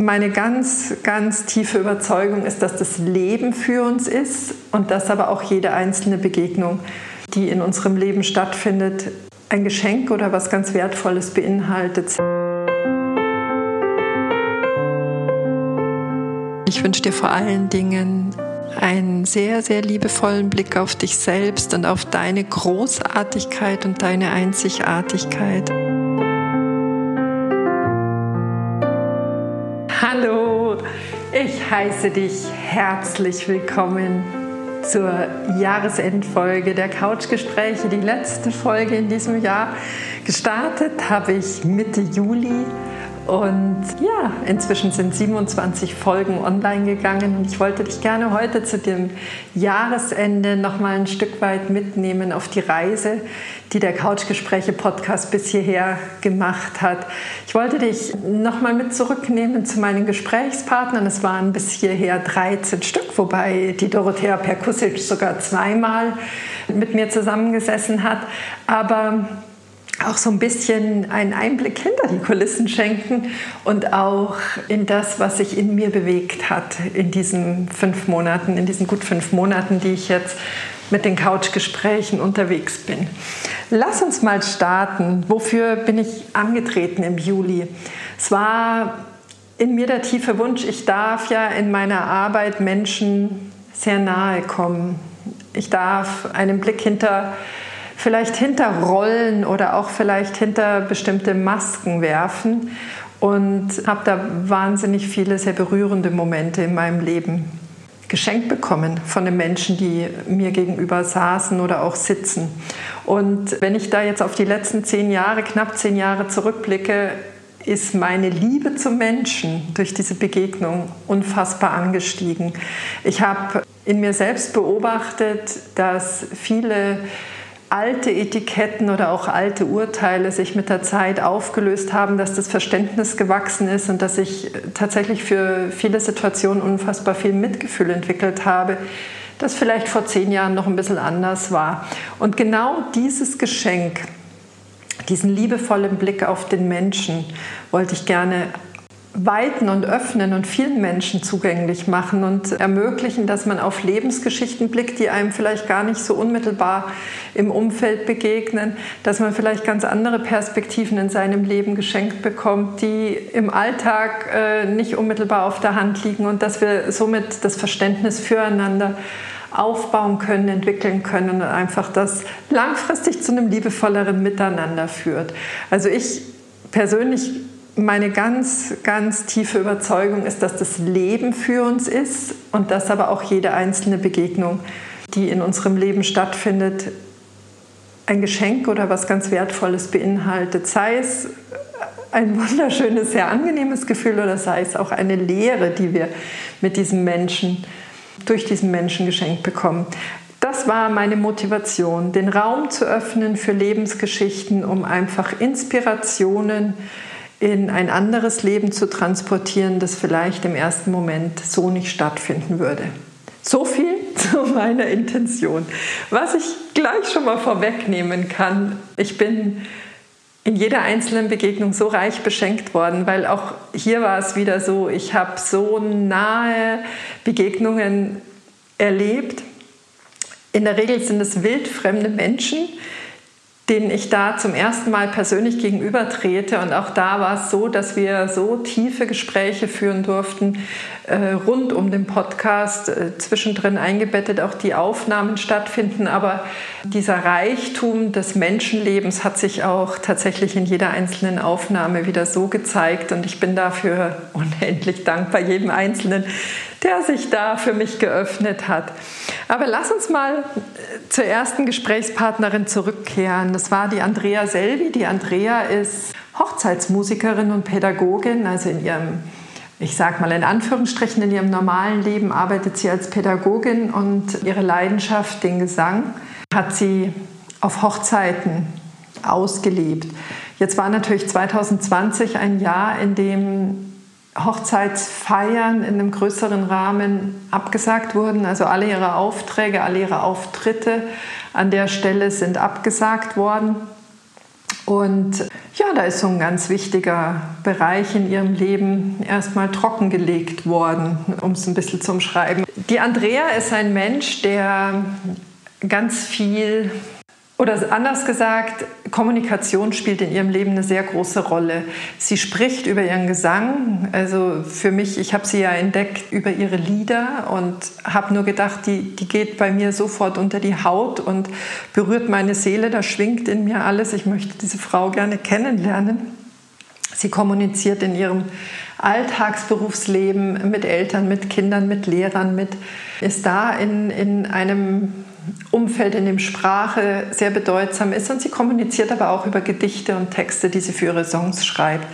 meine ganz, ganz tiefe Überzeugung ist, dass das Leben für uns ist und dass aber auch jede einzelne Begegnung, die in unserem Leben stattfindet, ein Geschenk oder was ganz Wertvolles beinhaltet. Ich wünsche dir vor allen Dingen einen sehr, sehr liebevollen Blick auf dich selbst und auf deine Großartigkeit und deine Einzigartigkeit. Ich heiße dich herzlich willkommen zur Jahresendfolge der Couchgespräche. Die letzte Folge in diesem Jahr gestartet habe ich Mitte Juli und ja, inzwischen sind 27 Folgen online gegangen und ich wollte dich gerne heute zu dem Jahresende noch mal ein Stück weit mitnehmen auf die Reise, die der Couchgespräche Podcast bis hierher gemacht hat. Ich wollte dich noch mal mit zurücknehmen zu meinen Gesprächspartnern. Es waren bis hierher 13 Stück, wobei die Dorothea Perkusic sogar zweimal mit mir zusammengesessen hat. Aber auch so ein bisschen einen Einblick hinter die Kulissen schenken und auch in das, was sich in mir bewegt hat in diesen fünf Monaten, in diesen gut fünf Monaten, die ich jetzt mit den Couchgesprächen unterwegs bin. Lass uns mal starten. Wofür bin ich angetreten im Juli? Es war in mir der tiefe Wunsch, ich darf ja in meiner Arbeit Menschen sehr nahe kommen. Ich darf einen Blick hinter vielleicht hinter Rollen oder auch vielleicht hinter bestimmte Masken werfen und habe da wahnsinnig viele sehr berührende Momente in meinem Leben geschenkt bekommen von den Menschen, die mir gegenüber saßen oder auch sitzen. Und wenn ich da jetzt auf die letzten zehn Jahre, knapp zehn Jahre zurückblicke, ist meine Liebe zum Menschen durch diese Begegnung unfassbar angestiegen. Ich habe in mir selbst beobachtet, dass viele alte Etiketten oder auch alte Urteile sich mit der Zeit aufgelöst haben, dass das Verständnis gewachsen ist und dass ich tatsächlich für viele Situationen unfassbar viel Mitgefühl entwickelt habe, das vielleicht vor zehn Jahren noch ein bisschen anders war. Und genau dieses Geschenk, diesen liebevollen Blick auf den Menschen, wollte ich gerne weiten und öffnen und vielen Menschen zugänglich machen und ermöglichen, dass man auf Lebensgeschichten blickt, die einem vielleicht gar nicht so unmittelbar im Umfeld begegnen, dass man vielleicht ganz andere Perspektiven in seinem Leben geschenkt bekommt, die im Alltag äh, nicht unmittelbar auf der Hand liegen und dass wir somit das Verständnis füreinander aufbauen können, entwickeln können und einfach das langfristig zu einem liebevolleren Miteinander führt. Also ich persönlich meine ganz, ganz tiefe Überzeugung ist, dass das Leben für uns ist und dass aber auch jede einzelne Begegnung, die in unserem Leben stattfindet, ein Geschenk oder was ganz Wertvolles beinhaltet. Sei es ein wunderschönes, sehr angenehmes Gefühl oder sei es auch eine Lehre, die wir mit diesem Menschen, durch diesen Menschen geschenkt bekommen. Das war meine Motivation, den Raum zu öffnen für Lebensgeschichten, um einfach Inspirationen, in ein anderes Leben zu transportieren, das vielleicht im ersten Moment so nicht stattfinden würde. So viel zu meiner Intention. Was ich gleich schon mal vorwegnehmen kann, ich bin in jeder einzelnen Begegnung so reich beschenkt worden, weil auch hier war es wieder so, ich habe so nahe Begegnungen erlebt. In der Regel sind es wildfremde Menschen, denen ich da zum ersten Mal persönlich gegenüber trete. Und auch da war es so, dass wir so tiefe Gespräche führen durften, äh, rund um den Podcast, äh, zwischendrin eingebettet auch die Aufnahmen stattfinden. Aber dieser Reichtum des Menschenlebens hat sich auch tatsächlich in jeder einzelnen Aufnahme wieder so gezeigt. Und ich bin dafür unendlich dankbar jedem Einzelnen, der sich da für mich geöffnet hat. Aber lass uns mal äh, zur ersten Gesprächspartnerin zurückkehren. Das war die Andrea Selvi. Die Andrea ist Hochzeitsmusikerin und Pädagogin, also in ihrem ich sage mal in Anführungsstrichen, in ihrem normalen Leben arbeitet sie als Pädagogin und ihre Leidenschaft, den Gesang, hat sie auf Hochzeiten ausgelebt. Jetzt war natürlich 2020 ein Jahr, in dem Hochzeitsfeiern in einem größeren Rahmen abgesagt wurden. Also alle ihre Aufträge, alle ihre Auftritte an der Stelle sind abgesagt worden. Und ja, da ist so ein ganz wichtiger Bereich in ihrem Leben erstmal trockengelegt worden, um es ein bisschen zu umschreiben. Die Andrea ist ein Mensch, der ganz viel oder anders gesagt, Kommunikation spielt in ihrem Leben eine sehr große Rolle. Sie spricht über ihren Gesang. Also für mich, ich habe sie ja entdeckt über ihre Lieder und habe nur gedacht, die, die geht bei mir sofort unter die Haut und berührt meine Seele. Da schwingt in mir alles. Ich möchte diese Frau gerne kennenlernen. Sie kommuniziert in ihrem Alltagsberufsleben mit Eltern, mit Kindern, mit Lehrern, mit, ist da in, in einem Umfeld, in dem Sprache sehr bedeutsam ist. Und sie kommuniziert aber auch über Gedichte und Texte, die sie für ihre Songs schreibt.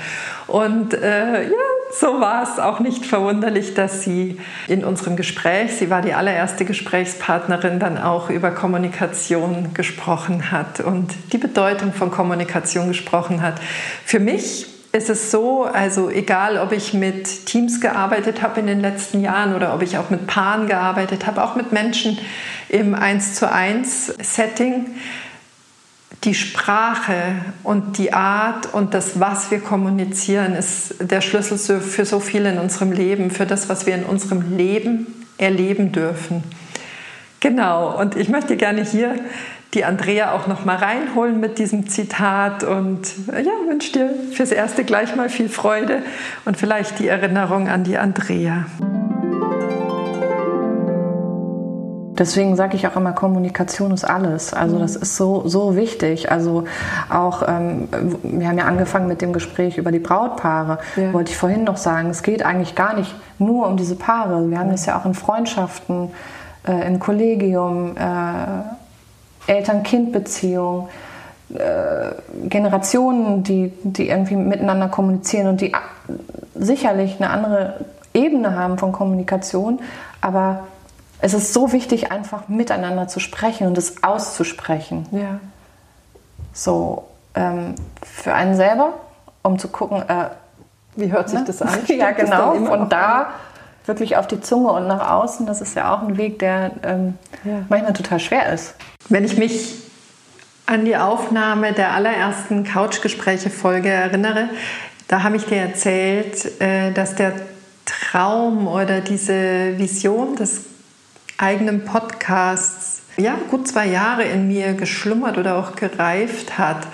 Und äh, ja, so war es auch nicht verwunderlich, dass sie in unserem Gespräch, sie war die allererste Gesprächspartnerin, dann auch über Kommunikation gesprochen hat und die Bedeutung von Kommunikation gesprochen hat. Für mich ist es so, also egal, ob ich mit Teams gearbeitet habe in den letzten Jahren oder ob ich auch mit Paaren gearbeitet habe, auch mit Menschen im 1 zu 1 Setting, die Sprache und die Art und das, was wir kommunizieren, ist der Schlüssel für so viel in unserem Leben, für das, was wir in unserem Leben erleben dürfen. Genau, und ich möchte gerne hier die Andrea auch noch mal reinholen mit diesem Zitat und ja, wünsche dir fürs Erste gleich mal viel Freude und vielleicht die Erinnerung an die Andrea. Deswegen sage ich auch immer, Kommunikation ist alles. Also das ist so, so wichtig. Also auch, ähm, wir haben ja angefangen mit dem Gespräch über die Brautpaare. Ja. Wollte ich vorhin noch sagen, es geht eigentlich gar nicht nur um diese Paare. Wir haben das ja auch in Freundschaften, äh, im Kollegium, äh, Eltern-Kind-Beziehung. Äh, Generationen, die, die irgendwie miteinander kommunizieren und die sicherlich eine andere Ebene haben von Kommunikation, aber es ist so wichtig, einfach miteinander zu sprechen und es auszusprechen. Ja. So, ähm, für einen selber, um zu gucken, äh, wie hört sich ne? das an? ja, genau. Von da? Wirklich auf die Zunge und nach außen, das ist ja auch ein Weg, der ähm, ja. manchmal total schwer ist. Wenn ich mich an die Aufnahme der allerersten Couchgespräche-Folge erinnere, da habe ich dir erzählt, äh, dass der Traum oder diese Vision des eigenen Podcasts ja, gut zwei Jahre in mir geschlummert oder auch gereift hat.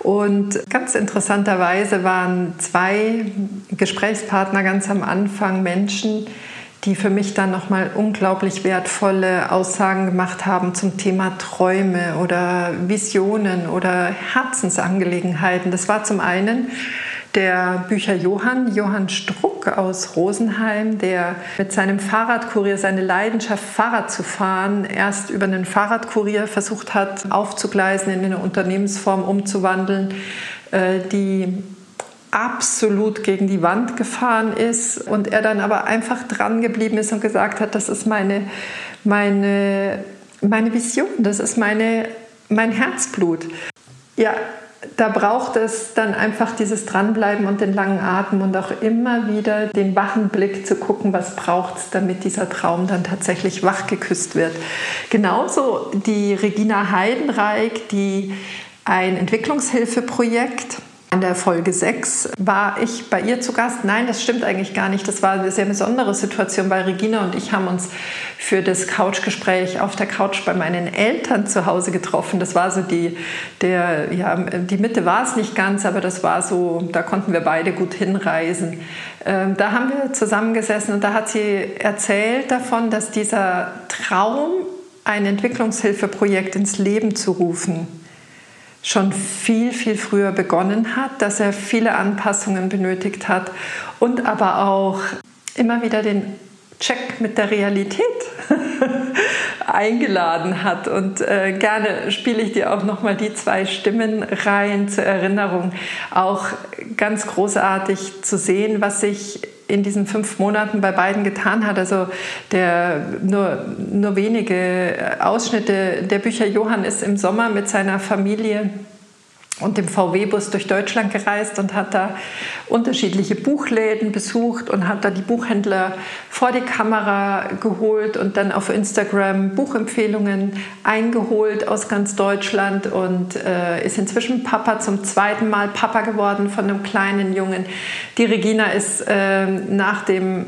Und ganz interessanterweise waren zwei Gesprächspartner ganz am Anfang Menschen, die für mich dann nochmal unglaublich wertvolle Aussagen gemacht haben zum Thema Träume oder Visionen oder Herzensangelegenheiten. Das war zum einen der Bücher Johann, Johann Struck aus Rosenheim, der mit seinem Fahrradkurier seine Leidenschaft, Fahrrad zu fahren, erst über einen Fahrradkurier versucht hat, aufzugleisen, in eine Unternehmensform umzuwandeln, äh, die absolut gegen die Wand gefahren ist und er dann aber einfach dran geblieben ist und gesagt hat, das ist meine, meine, meine Vision, das ist meine, mein Herzblut. Ja, da braucht es dann einfach dieses Dranbleiben und den langen Atem und auch immer wieder den wachen Blick zu gucken, was braucht es, damit dieser Traum dann tatsächlich wach geküsst wird. Genauso die Regina Heidenreich, die ein Entwicklungshilfeprojekt in der Folge 6 war ich bei ihr zu Gast. Nein, das stimmt eigentlich gar nicht. Das war eine sehr besondere Situation, weil Regina und ich haben uns für das Couchgespräch auf der Couch bei meinen Eltern zu Hause getroffen. Das war so die, der, ja, die Mitte war es nicht ganz, aber das war so, da konnten wir beide gut hinreisen. Ähm, da haben wir zusammengesessen und da hat sie erzählt davon, dass dieser Traum, ein Entwicklungshilfeprojekt ins Leben zu rufen, schon viel, viel früher begonnen hat, dass er viele Anpassungen benötigt hat und aber auch immer wieder den Check mit der Realität eingeladen hat. Und äh, gerne spiele ich dir auch nochmal die zwei Stimmen rein zur Erinnerung. Auch ganz großartig zu sehen, was sich in diesen fünf Monaten bei beiden getan hat. Also der, nur, nur wenige Ausschnitte der Bücher. Johann ist im Sommer mit seiner Familie und dem VW-Bus durch Deutschland gereist und hat da unterschiedliche Buchläden besucht und hat da die Buchhändler vor die Kamera geholt und dann auf Instagram Buchempfehlungen eingeholt aus ganz Deutschland und äh, ist inzwischen Papa zum zweiten Mal Papa geworden von einem kleinen Jungen. Die Regina ist äh, nach dem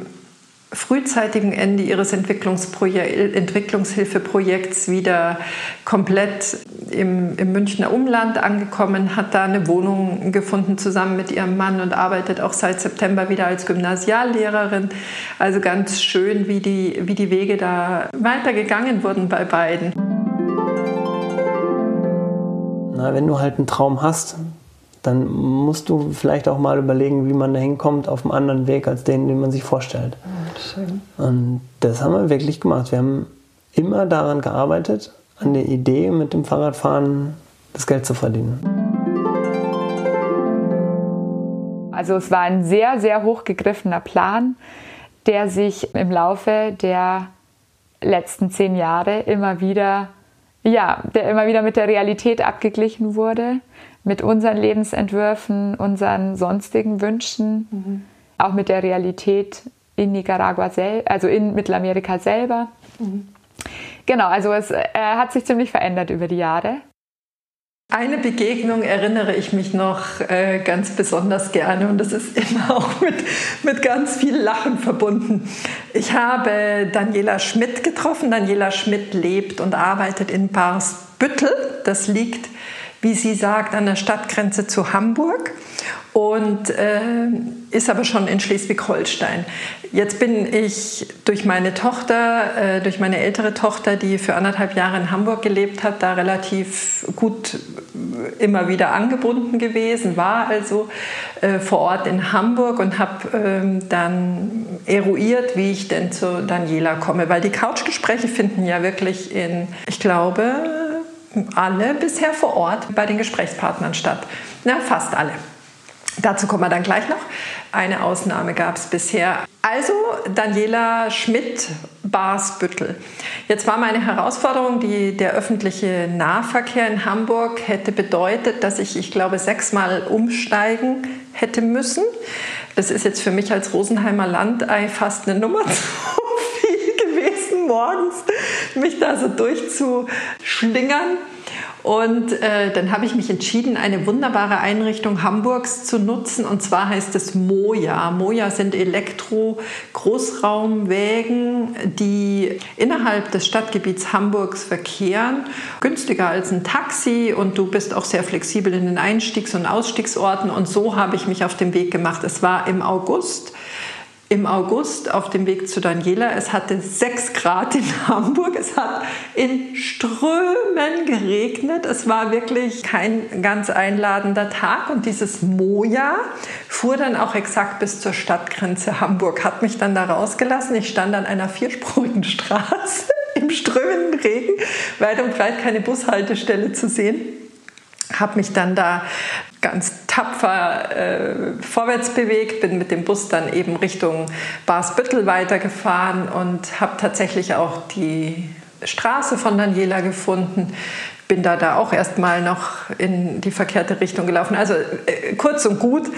frühzeitigen Ende ihres Entwicklungshilfeprojekts wieder komplett im, im, Münchner Umland angekommen, hat da eine Wohnung gefunden zusammen mit ihrem Mann und arbeitet auch seit September wieder als Gymnasiallehrerin. Also ganz schön, wie die, wie die Wege da weitergegangen wurden bei beiden. Na, wenn du halt einen Traum hast, dann musst du vielleicht auch mal überlegen, wie man da hinkommt auf einem anderen Weg als den, den man sich vorstellt. Schön. Und das haben wir wirklich gemacht. Wir haben immer daran gearbeitet, an der Idee, mit dem Fahrradfahren das Geld zu verdienen. Also es war ein sehr, sehr hochgegriffener Plan, der sich im Laufe der letzten zehn Jahre immer wieder, ja, der immer wieder mit der Realität abgeglichen wurde mit unseren Lebensentwürfen, unseren sonstigen Wünschen, mhm. auch mit der Realität in Nicaragua selbst, also in Mittelamerika selber. Mhm. Genau, also es äh, hat sich ziemlich verändert über die Jahre. Eine Begegnung erinnere ich mich noch äh, ganz besonders gerne und das ist immer auch mit, mit ganz viel Lachen verbunden. Ich habe Daniela Schmidt getroffen. Daniela Schmidt lebt und arbeitet in Barsbüttel. Das liegt wie sie sagt, an der Stadtgrenze zu Hamburg und äh, ist aber schon in Schleswig-Holstein. Jetzt bin ich durch meine Tochter, äh, durch meine ältere Tochter, die für anderthalb Jahre in Hamburg gelebt hat, da relativ gut immer wieder angebunden gewesen, war also äh, vor Ort in Hamburg und habe ähm, dann eruiert, wie ich denn zu Daniela komme, weil die Couchgespräche finden ja wirklich in, ich glaube, alle bisher vor Ort bei den Gesprächspartnern statt. Na, fast alle. Dazu kommen wir dann gleich noch. Eine Ausnahme gab es bisher. Also Daniela Schmidt, Barsbüttel. Jetzt war meine Herausforderung, die, der öffentliche Nahverkehr in Hamburg hätte bedeutet, dass ich, ich glaube, sechsmal umsteigen hätte müssen. Das ist jetzt für mich als Rosenheimer Landei fast eine Nummer zu morgens mich da so durchzuschlingern. Und äh, dann habe ich mich entschieden, eine wunderbare Einrichtung Hamburgs zu nutzen. Und zwar heißt es Moja. Moja sind Elektro-Großraumwägen, die innerhalb des Stadtgebiets Hamburgs verkehren. Günstiger als ein Taxi und du bist auch sehr flexibel in den Einstiegs- und Ausstiegsorten. Und so habe ich mich auf den Weg gemacht. Es war im August im August auf dem Weg zu Daniela. Es hatte sechs Grad in Hamburg. Es hat in Strömen geregnet. Es war wirklich kein ganz einladender Tag. Und dieses Moja fuhr dann auch exakt bis zur Stadtgrenze Hamburg, hat mich dann da rausgelassen. Ich stand an einer vierspurigen Straße im strömenden Regen, weit und breit keine Bushaltestelle zu sehen habe mich dann da ganz tapfer äh, vorwärts bewegt, bin mit dem Bus dann eben Richtung Barsbüttel weitergefahren und habe tatsächlich auch die Straße von Daniela gefunden. Bin da, da auch erstmal noch in die verkehrte Richtung gelaufen. Also äh, kurz und gut,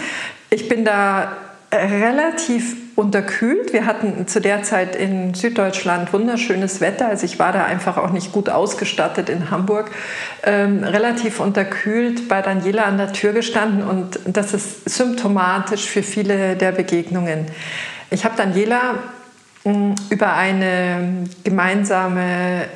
ich bin da relativ unterkühlt. Wir hatten zu der Zeit in Süddeutschland wunderschönes Wetter. Also ich war da einfach auch nicht gut ausgestattet in Hamburg. Ähm, relativ unterkühlt bei Daniela an der Tür gestanden und das ist symptomatisch für viele der Begegnungen. Ich habe Daniela hm, über eine gemeinsame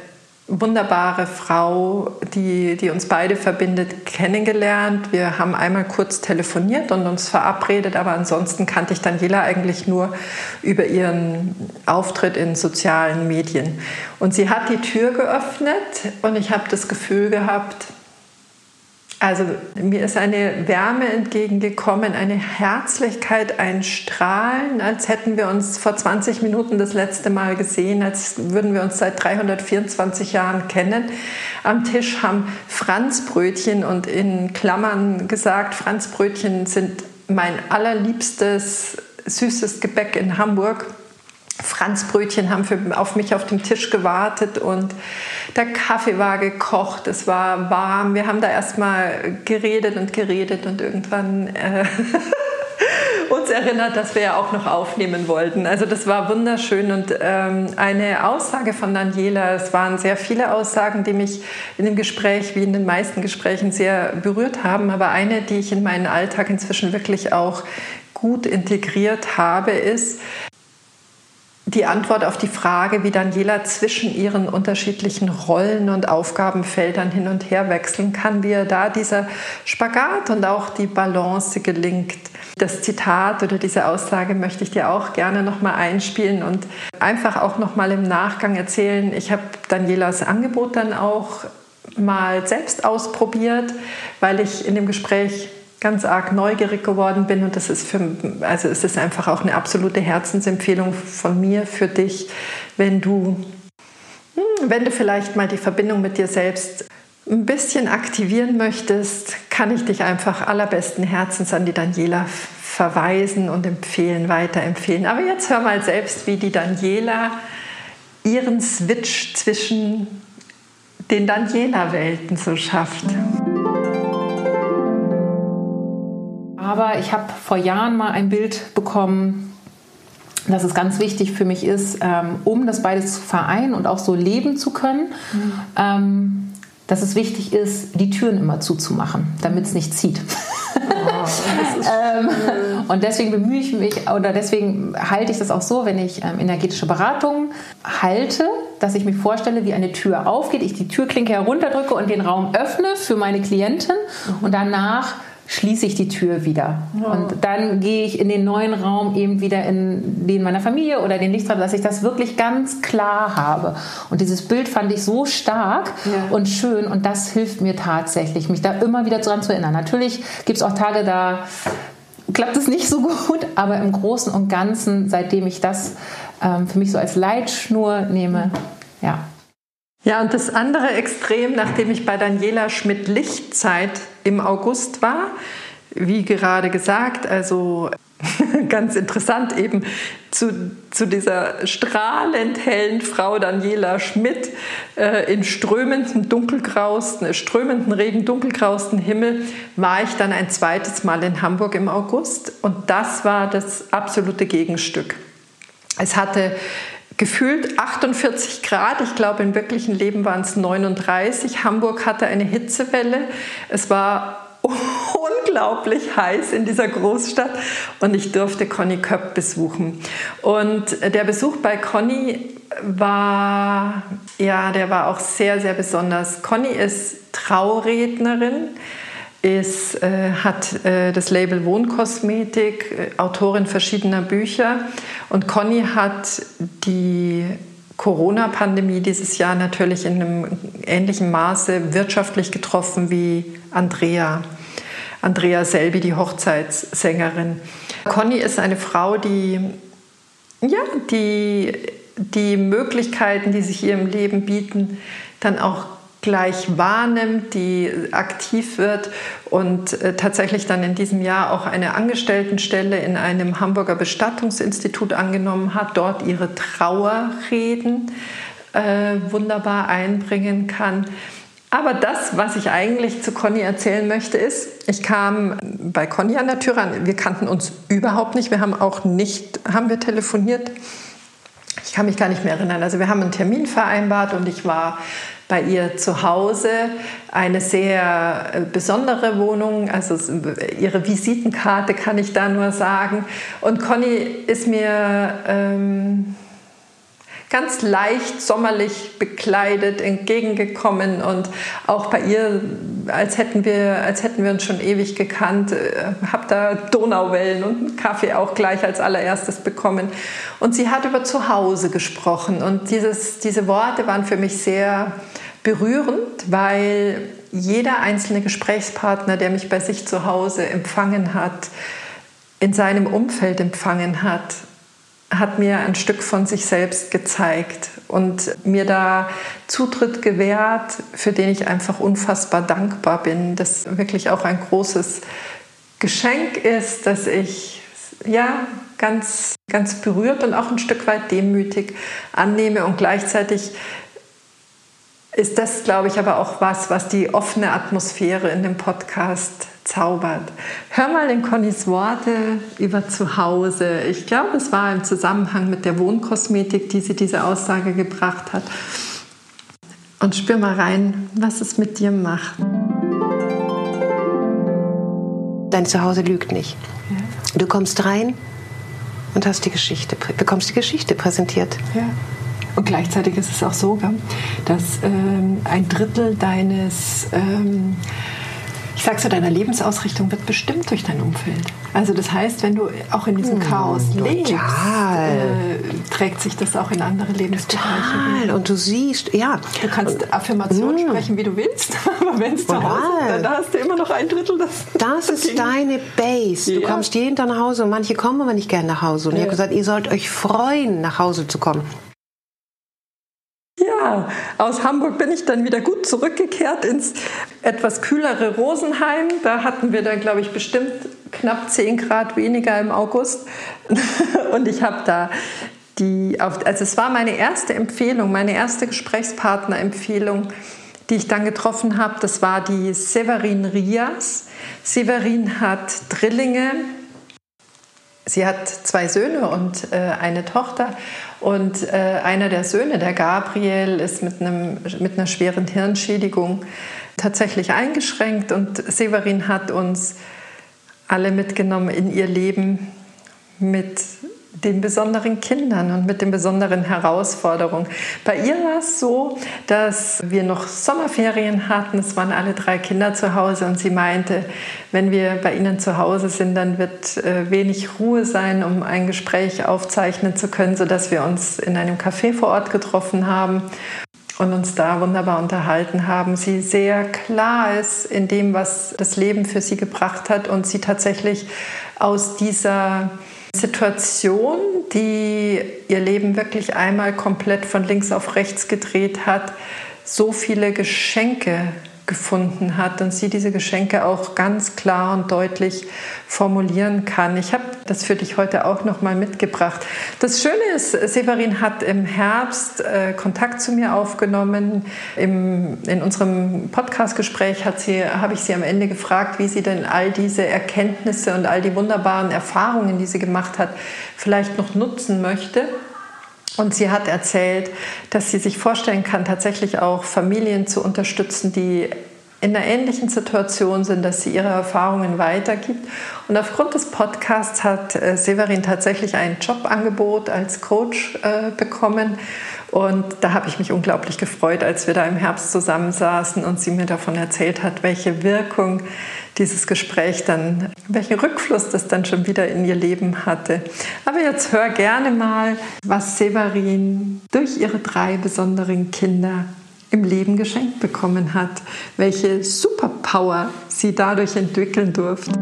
wunderbare Frau, die, die uns beide verbindet, kennengelernt. Wir haben einmal kurz telefoniert und uns verabredet, aber ansonsten kannte ich Daniela eigentlich nur über ihren Auftritt in sozialen Medien. Und sie hat die Tür geöffnet und ich habe das Gefühl gehabt, also mir ist eine Wärme entgegengekommen, eine Herzlichkeit, ein Strahlen, als hätten wir uns vor 20 Minuten das letzte Mal gesehen, als würden wir uns seit 324 Jahren kennen. Am Tisch haben Franzbrötchen und in Klammern gesagt, Franzbrötchen sind mein allerliebstes süßes Gebäck in Hamburg. Franzbrötchen haben für, auf mich auf dem Tisch gewartet und der Kaffee war gekocht, es war warm. Wir haben da erstmal geredet und geredet und irgendwann äh, uns erinnert, dass wir ja auch noch aufnehmen wollten. Also das war wunderschön und ähm, eine Aussage von Daniela, es waren sehr viele Aussagen, die mich in dem Gespräch wie in den meisten Gesprächen sehr berührt haben, aber eine, die ich in meinen Alltag inzwischen wirklich auch gut integriert habe, ist, die Antwort auf die Frage, wie Daniela zwischen ihren unterschiedlichen Rollen und Aufgabenfeldern hin und her wechseln kann, wie er da dieser Spagat und auch die Balance gelingt. Das Zitat oder diese Aussage möchte ich dir auch gerne nochmal einspielen und einfach auch nochmal im Nachgang erzählen. Ich habe Danielas Angebot dann auch mal selbst ausprobiert, weil ich in dem Gespräch ganz arg neugierig geworden bin und das ist für also es ist einfach auch eine absolute Herzensempfehlung von mir für dich, wenn du hm, wenn du vielleicht mal die Verbindung mit dir selbst ein bisschen aktivieren möchtest, kann ich dich einfach allerbesten Herzens an die Daniela verweisen und empfehlen, weiterempfehlen. Aber jetzt hör mal selbst, wie die Daniela ihren Switch zwischen den Daniela-Welten so schafft. Aber ich habe vor Jahren mal ein Bild bekommen, dass es ganz wichtig für mich ist, ähm, um das beides zu vereinen und auch so leben zu können, mhm. ähm, dass es wichtig ist, die Türen immer zuzumachen, damit es nicht zieht. Oh, und deswegen bemühe ich mich oder deswegen halte ich das auch so, wenn ich energetische Beratung halte, dass ich mir vorstelle, wie eine Tür aufgeht, ich die Türklinke herunterdrücke und den Raum öffne für meine Klientin mhm. und danach schließe ich die Tür wieder. Ja. Und dann gehe ich in den neuen Raum eben wieder in den meiner Familie oder den Lichtraum, dass ich das wirklich ganz klar habe. Und dieses Bild fand ich so stark ja. und schön und das hilft mir tatsächlich, mich da immer wieder dran zu erinnern. Natürlich gibt es auch Tage, da klappt es nicht so gut, aber im Großen und Ganzen, seitdem ich das ähm, für mich so als Leitschnur nehme, ja, ja, und das andere Extrem, nachdem ich bei Daniela Schmidt-Lichtzeit im August war, wie gerade gesagt, also ganz interessant eben zu, zu dieser strahlend hellen Frau Daniela Schmidt äh, in strömenden dunkelgrausten, strömenden Regen, dunkelgrausten Himmel war ich dann ein zweites Mal in Hamburg im August und das war das absolute Gegenstück. Es hatte gefühlt 48 Grad. Ich glaube, im wirklichen Leben waren es 39. Hamburg hatte eine Hitzewelle. Es war unglaublich heiß in dieser Großstadt und ich durfte Conny Köpp besuchen. Und der Besuch bei Conny war, ja, der war auch sehr, sehr besonders. Conny ist Traurednerin ist, äh, hat äh, das Label Wohnkosmetik, äh, Autorin verschiedener Bücher. Und Conny hat die Corona-Pandemie dieses Jahr natürlich in einem ähnlichen Maße wirtschaftlich getroffen wie Andrea. Andrea Selby, die Hochzeitssängerin. Conny ist eine Frau, die, ja, die die Möglichkeiten, die sich ihrem Leben bieten, dann auch gleich wahrnimmt, die aktiv wird und äh, tatsächlich dann in diesem Jahr auch eine Angestelltenstelle in einem Hamburger Bestattungsinstitut angenommen hat, dort ihre Trauerreden äh, wunderbar einbringen kann. Aber das, was ich eigentlich zu Conny erzählen möchte, ist, ich kam bei Conny an der Tür an. Wir kannten uns überhaupt nicht. Wir haben auch nicht, haben wir telefoniert? Ich kann mich gar nicht mehr erinnern. Also wir haben einen Termin vereinbart und ich war bei ihr zu Hause. Eine sehr äh, besondere Wohnung, also ihre Visitenkarte kann ich da nur sagen. Und Conny ist mir ähm, ganz leicht sommerlich bekleidet entgegengekommen und auch bei ihr, als hätten wir, als hätten wir uns schon ewig gekannt, äh, habe da Donauwellen und einen Kaffee auch gleich als allererstes bekommen. Und sie hat über Zuhause gesprochen und dieses, diese Worte waren für mich sehr berührend, weil jeder einzelne Gesprächspartner, der mich bei sich zu Hause empfangen hat, in seinem Umfeld empfangen hat, hat mir ein Stück von sich selbst gezeigt und mir da Zutritt gewährt, für den ich einfach unfassbar dankbar bin. Das wirklich auch ein großes Geschenk ist, dass ich ja ganz, ganz berührt und auch ein Stück weit demütig annehme und gleichzeitig ist das, glaube ich, aber auch was, was die offene Atmosphäre in dem Podcast zaubert. Hör mal in Connys Worte über Zuhause. Ich glaube, es war im Zusammenhang mit der Wohnkosmetik, die sie diese Aussage gebracht hat. Und spür mal rein, was es mit dir macht. Dein Zuhause lügt nicht. Du kommst rein und hast die Geschichte, bekommst die Geschichte präsentiert. Ja. Und gleichzeitig ist es auch so, dass ähm, ein Drittel deines, ähm, ich sag's so, deiner Lebensausrichtung wird bestimmt durch dein Umfeld. Also das heißt, wenn du auch in diesem hm, Chaos lebst, äh, trägt sich das auch in andere Lebensbereiche. Total. Und du siehst, ja. Du kannst Affirmationen hm. sprechen, wie du willst, aber wenn es zu Hause ist, dann hast du immer noch ein Drittel. Das, das ist ging. deine Base. Du ja. kommst jeden Tag nach Hause und manche kommen aber nicht gerne nach Hause. Und ja. ich habe gesagt, ihr sollt euch freuen, nach Hause zu kommen. Ja, aus Hamburg bin ich dann wieder gut zurückgekehrt ins etwas kühlere Rosenheim. Da hatten wir dann, glaube ich, bestimmt knapp 10 Grad weniger im August. Und ich habe da die, also es war meine erste Empfehlung, meine erste Gesprächspartnerempfehlung, die ich dann getroffen habe. Das war die Severin Rias. Severin hat Drillinge. Sie hat zwei Söhne und äh, eine Tochter und äh, einer der Söhne, der Gabriel, ist mit, einem, mit einer schweren Hirnschädigung tatsächlich eingeschränkt. Und Severin hat uns alle mitgenommen in ihr Leben mit den besonderen Kindern und mit den besonderen Herausforderungen. Bei ihr war es so, dass wir noch Sommerferien hatten. Es waren alle drei Kinder zu Hause und sie meinte, wenn wir bei ihnen zu Hause sind, dann wird äh, wenig Ruhe sein, um ein Gespräch aufzeichnen zu können, sodass wir uns in einem Café vor Ort getroffen haben und uns da wunderbar unterhalten haben. Sie sehr klar ist in dem, was das Leben für sie gebracht hat und sie tatsächlich aus dieser Situation, die ihr Leben wirklich einmal komplett von links auf rechts gedreht hat, so viele Geschenke gefunden hat und sie diese Geschenke auch ganz klar und deutlich formulieren kann. Ich habe das für dich heute auch noch mal mitgebracht. Das Schöne ist, Severin hat im Herbst äh, Kontakt zu mir aufgenommen. Im, in unserem Podcastgespräch habe ich sie am Ende gefragt, wie sie denn all diese Erkenntnisse und all die wunderbaren Erfahrungen, die sie gemacht hat, vielleicht noch nutzen möchte. Und sie hat erzählt, dass sie sich vorstellen kann, tatsächlich auch Familien zu unterstützen, die in einer ähnlichen Situation sind, dass sie ihre Erfahrungen weitergibt. Und aufgrund des Podcasts hat äh, Severin tatsächlich ein Jobangebot als Coach äh, bekommen. Und da habe ich mich unglaublich gefreut, als wir da im Herbst zusammensaßen und sie mir davon erzählt hat, welche Wirkung dieses Gespräch dann, welchen Rückfluss das dann schon wieder in ihr Leben hatte. Aber jetzt hör gerne mal, was Severin durch ihre drei besonderen Kinder im Leben geschenkt bekommen hat, welche Superpower sie dadurch entwickeln durfte.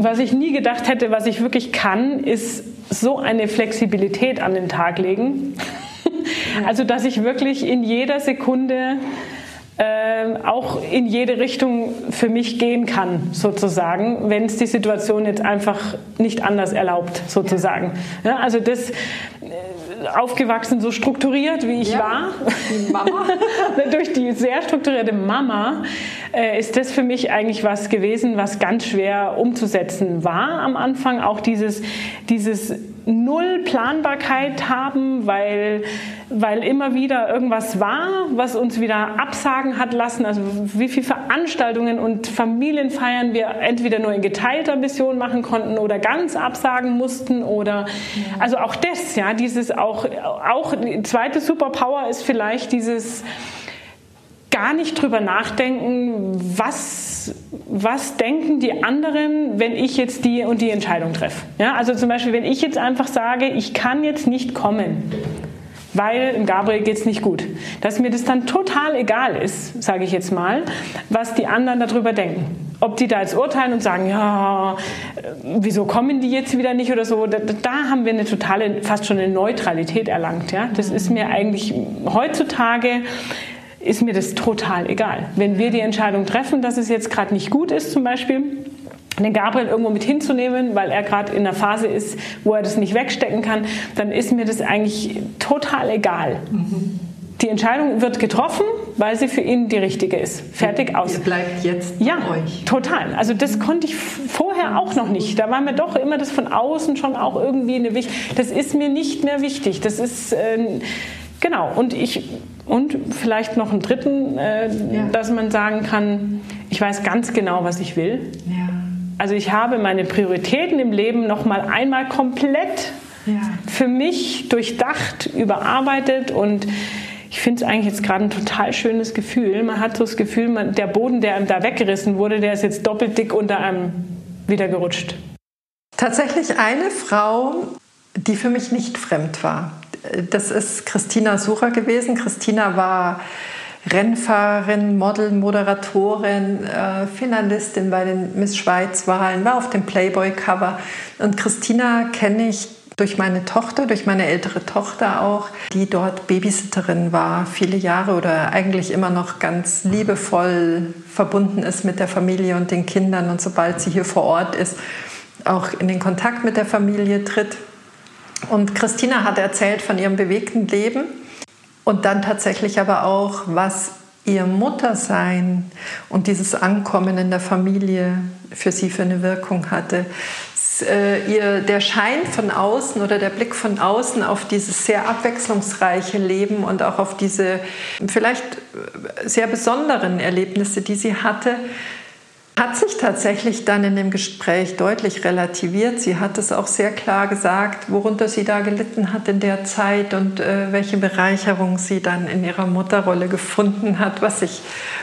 Was ich nie gedacht hätte, was ich wirklich kann, ist so eine Flexibilität an den Tag legen. Also, dass ich wirklich in jeder Sekunde äh, auch in jede Richtung für mich gehen kann, sozusagen, wenn es die Situation jetzt einfach nicht anders erlaubt, sozusagen. Ja, also das äh, aufgewachsen so strukturiert, wie ich ja, war, die Mama. durch die sehr strukturierte Mama, äh, ist das für mich eigentlich was gewesen, was ganz schwer umzusetzen war am Anfang. Auch dieses, dieses Null Planbarkeit haben, weil, weil immer wieder irgendwas war, was uns wieder absagen hat lassen. Also wie viele Veranstaltungen und Familienfeiern wir entweder nur in geteilter Mission machen konnten oder ganz absagen mussten oder also auch das, ja, dieses auch, auch die zweite Superpower ist vielleicht dieses gar nicht drüber nachdenken, was, was denken die anderen, wenn ich jetzt die und die Entscheidung treffe. Ja, also zum Beispiel, wenn ich jetzt einfach sage, ich kann jetzt nicht kommen, weil im Gabriel geht es nicht gut, dass mir das dann total egal ist, sage ich jetzt mal, was die anderen darüber denken. Ob die da jetzt urteilen und sagen, ja, wieso kommen die jetzt wieder nicht oder so, da, da haben wir eine totale, fast schon eine Neutralität erlangt. Ja? Das ist mir eigentlich heutzutage ist mir das total egal. Wenn wir die Entscheidung treffen, dass es jetzt gerade nicht gut ist zum Beispiel, den Gabriel irgendwo mit hinzunehmen, weil er gerade in einer Phase ist, wo er das nicht wegstecken kann, dann ist mir das eigentlich total egal. Mhm. Die Entscheidung wird getroffen, weil sie für ihn die richtige ist. Fertig aus. Ihr bleibt jetzt ja, euch. Total. Also das konnte ich vorher auch noch nicht. Da war mir doch immer das von außen schon auch irgendwie eine wichtig. Das ist mir nicht mehr wichtig. Das ist äh, genau. Und ich und vielleicht noch einen dritten, äh, ja. dass man sagen kann, ich weiß ganz genau, was ich will. Ja. Also ich habe meine Prioritäten im Leben noch mal einmal komplett ja. für mich durchdacht, überarbeitet und ich finde es eigentlich jetzt gerade ein total schönes Gefühl. Man hat so das Gefühl, man, der Boden, der einem da weggerissen wurde, der ist jetzt doppelt dick unter einem wieder gerutscht. Tatsächlich eine Frau, die für mich nicht fremd war. Das ist Christina Sucher gewesen. Christina war Rennfahrerin, Model, Moderatorin, äh, Finalistin bei den Miss Schweiz-Wahlen, war auf dem Playboy-Cover. Und Christina kenne ich durch meine Tochter, durch meine ältere Tochter auch, die dort Babysitterin war, viele Jahre oder eigentlich immer noch ganz liebevoll verbunden ist mit der Familie und den Kindern und sobald sie hier vor Ort ist, auch in den Kontakt mit der Familie tritt. Und Christina hat erzählt von ihrem bewegten Leben und dann tatsächlich aber auch, was ihr Muttersein und dieses Ankommen in der Familie für sie für eine Wirkung hatte. Äh, ihr, der Schein von außen oder der Blick von außen auf dieses sehr abwechslungsreiche Leben und auch auf diese vielleicht sehr besonderen Erlebnisse, die sie hatte, hat sich tatsächlich dann in dem Gespräch deutlich relativiert. Sie hat es auch sehr klar gesagt, worunter sie da gelitten hat in der Zeit und äh, welche Bereicherung sie dann in ihrer Mutterrolle gefunden hat, was ich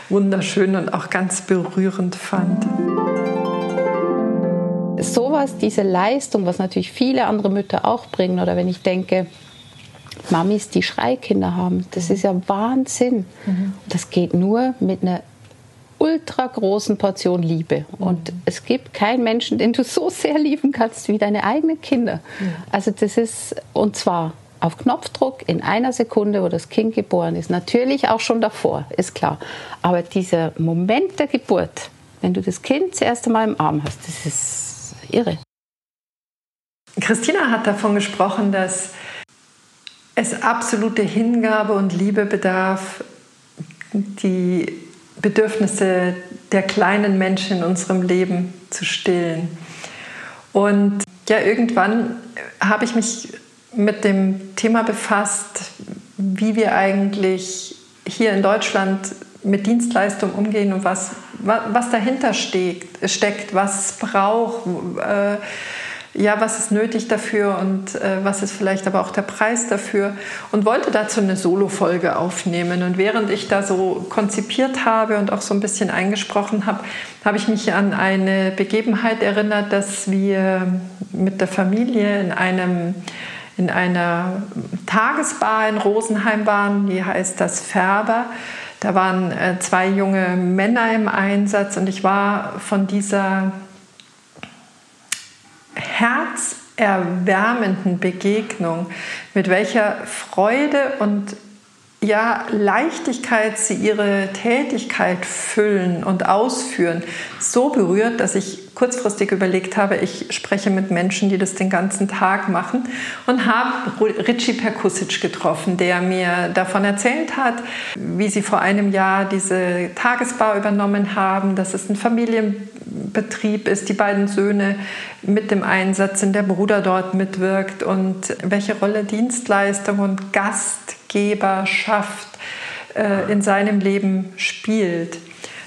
wunderschön und auch ganz berührend fand sowas, diese Leistung, was natürlich viele andere Mütter auch bringen, oder wenn ich denke, Mamis, die Schreikinder haben, das ist ja Wahnsinn. Mhm. Das geht nur mit einer ultra großen Portion Liebe. Mhm. Und es gibt keinen Menschen, den du so sehr lieben kannst wie deine eigenen Kinder. Mhm. Also das ist, und zwar auf Knopfdruck in einer Sekunde, wo das Kind geboren ist. Natürlich auch schon davor, ist klar. Aber dieser Moment der Geburt, wenn du das Kind das erste Mal im Arm hast, das ist irre. Christina hat davon gesprochen, dass es absolute Hingabe und Liebe bedarf, die Bedürfnisse der kleinen Menschen in unserem Leben zu stillen. Und ja, irgendwann habe ich mich mit dem Thema befasst, wie wir eigentlich hier in Deutschland mit Dienstleistungen umgehen und was, was dahinter steckt, steckt was es braucht, äh, ja, was ist nötig dafür und äh, was ist vielleicht aber auch der Preis dafür und wollte dazu eine Solo-Folge aufnehmen. Und während ich da so konzipiert habe und auch so ein bisschen eingesprochen habe, habe ich mich an eine Begebenheit erinnert, dass wir mit der Familie in einem in einer Tagesbar in Rosenheim waren, die heißt das Färber. Da waren äh, zwei junge Männer im Einsatz und ich war von dieser herzerwärmenden Begegnung, mit welcher Freude und ja, Leichtigkeit sie ihre Tätigkeit füllen und ausführen, so berührt, dass ich kurzfristig überlegt habe, ich spreche mit Menschen, die das den ganzen Tag machen und habe Richie Perkusic getroffen, der mir davon erzählt hat, wie sie vor einem Jahr diese Tagesbar übernommen haben, dass es ein Familienbetrieb ist, die beiden Söhne mit dem Einsatz sind, der Bruder dort mitwirkt und welche Rolle Dienstleistung und Gastgeberschaft äh, in seinem Leben spielt.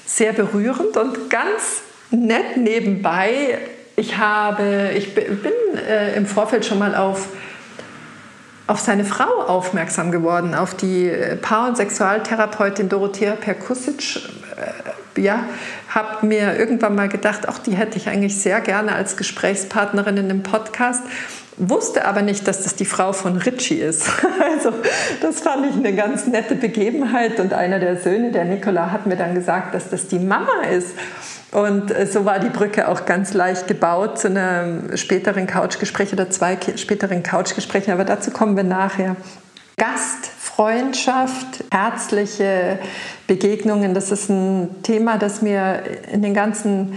Sehr berührend und ganz nett nebenbei. Ich, habe, ich bin äh, im Vorfeld schon mal auf, auf seine Frau aufmerksam geworden, auf die äh, Paar- und Sexualtherapeutin Dorothea Perkusic. Äh, ja, habe mir irgendwann mal gedacht, auch die hätte ich eigentlich sehr gerne als Gesprächspartnerin in einem Podcast wusste aber nicht, dass das die Frau von Ritchie ist. Also das fand ich eine ganz nette Begebenheit und einer der Söhne, der Nikola, hat mir dann gesagt, dass das die Mama ist. Und äh, so war die Brücke auch ganz leicht gebaut zu einem späteren Couchgespräch oder zwei späteren Couchgesprächen, aber dazu kommen wir nachher. Gastfreundschaft, herzliche Begegnungen, das ist ein Thema, das mir in den ganzen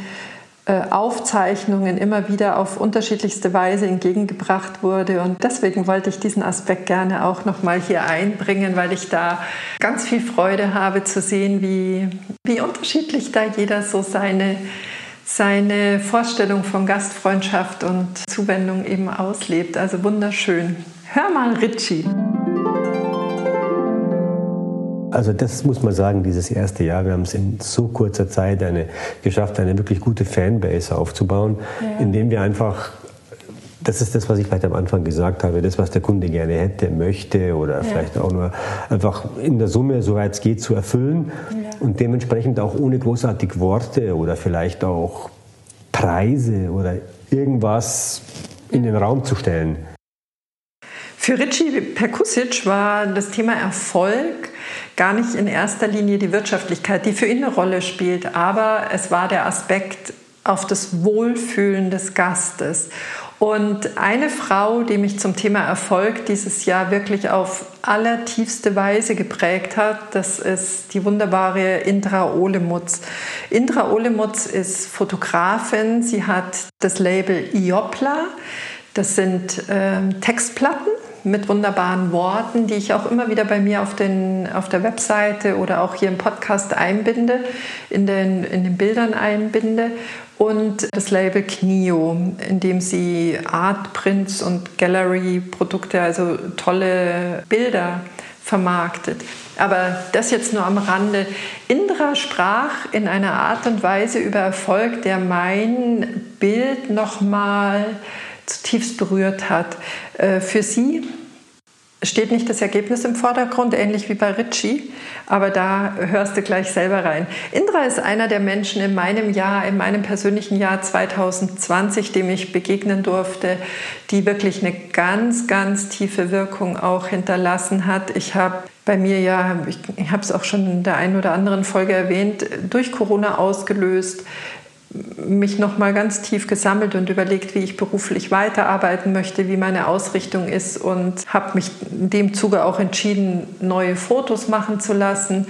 Aufzeichnungen immer wieder auf unterschiedlichste Weise entgegengebracht wurde. Und deswegen wollte ich diesen Aspekt gerne auch nochmal hier einbringen, weil ich da ganz viel Freude habe zu sehen, wie, wie unterschiedlich da jeder so seine, seine Vorstellung von Gastfreundschaft und Zuwendung eben auslebt. Also wunderschön. Hör mal, Ritchie. Also das muss man sagen, dieses erste Jahr, wir haben es in so kurzer Zeit eine, geschafft, eine wirklich gute Fanbase aufzubauen, ja. indem wir einfach das ist das, was ich vielleicht am Anfang gesagt habe, das, was der Kunde gerne hätte, möchte oder ja. vielleicht auch nur einfach in der Summe, soweit es geht, zu erfüllen ja. und dementsprechend auch ohne großartig Worte oder vielleicht auch Preise oder irgendwas in den Raum zu stellen. Für Richie Perkusic war das Thema Erfolg gar nicht in erster Linie die Wirtschaftlichkeit, die für ihn eine Rolle spielt, aber es war der Aspekt auf das Wohlfühlen des Gastes. Und eine Frau, die mich zum Thema Erfolg dieses Jahr wirklich auf allertiefste Weise geprägt hat, das ist die wunderbare Indra Olemutz. Indra Olemutz ist Fotografin. Sie hat das Label Iopla. Das sind äh, Textplatten mit wunderbaren Worten, die ich auch immer wieder bei mir auf, den, auf der Webseite oder auch hier im Podcast einbinde, in den, in den Bildern einbinde. Und das Label Knio, in dem sie Art, Prints und Gallery-Produkte, also tolle Bilder vermarktet. Aber das jetzt nur am Rande. Indra sprach in einer Art und Weise über Erfolg, der mein Bild nochmal zutiefst berührt hat. Äh, für sie steht nicht das Ergebnis im Vordergrund, ähnlich wie bei Ritchie, aber da hörst du gleich selber rein. Indra ist einer der Menschen in meinem Jahr, in meinem persönlichen Jahr 2020, dem ich begegnen durfte, die wirklich eine ganz, ganz tiefe Wirkung auch hinterlassen hat. Ich habe bei mir ja, ich, ich habe es auch schon in der einen oder anderen Folge erwähnt, durch Corona ausgelöst, mich noch mal ganz tief gesammelt und überlegt, wie ich beruflich weiterarbeiten möchte, wie meine Ausrichtung ist und habe mich in dem Zuge auch entschieden, neue Fotos machen zu lassen,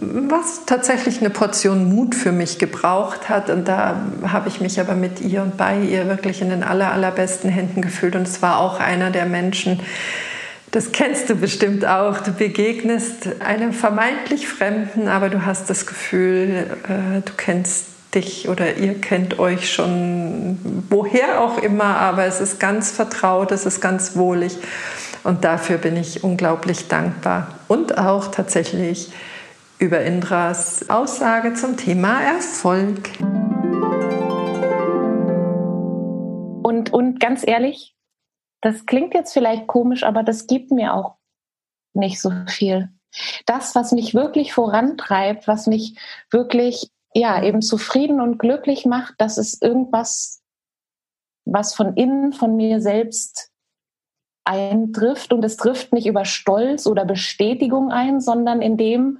was tatsächlich eine Portion Mut für mich gebraucht hat. Und da habe ich mich aber mit ihr und bei ihr wirklich in den aller, allerbesten Händen gefühlt. Und es war auch einer der Menschen, das kennst du bestimmt auch. Du begegnest einem vermeintlich Fremden, aber du hast das Gefühl, äh, du kennst dich oder ihr kennt euch schon woher auch immer, aber es ist ganz vertraut, es ist ganz wohlig und dafür bin ich unglaublich dankbar. Und auch tatsächlich über Indras Aussage zum Thema Erfolg. Und, und ganz ehrlich, das klingt jetzt vielleicht komisch, aber das gibt mir auch nicht so viel. Das, was mich wirklich vorantreibt, was mich wirklich ja, eben zufrieden und glücklich macht, das ist irgendwas, was von innen, von mir selbst eintrifft. Und es trifft nicht über Stolz oder Bestätigung ein, sondern in dem,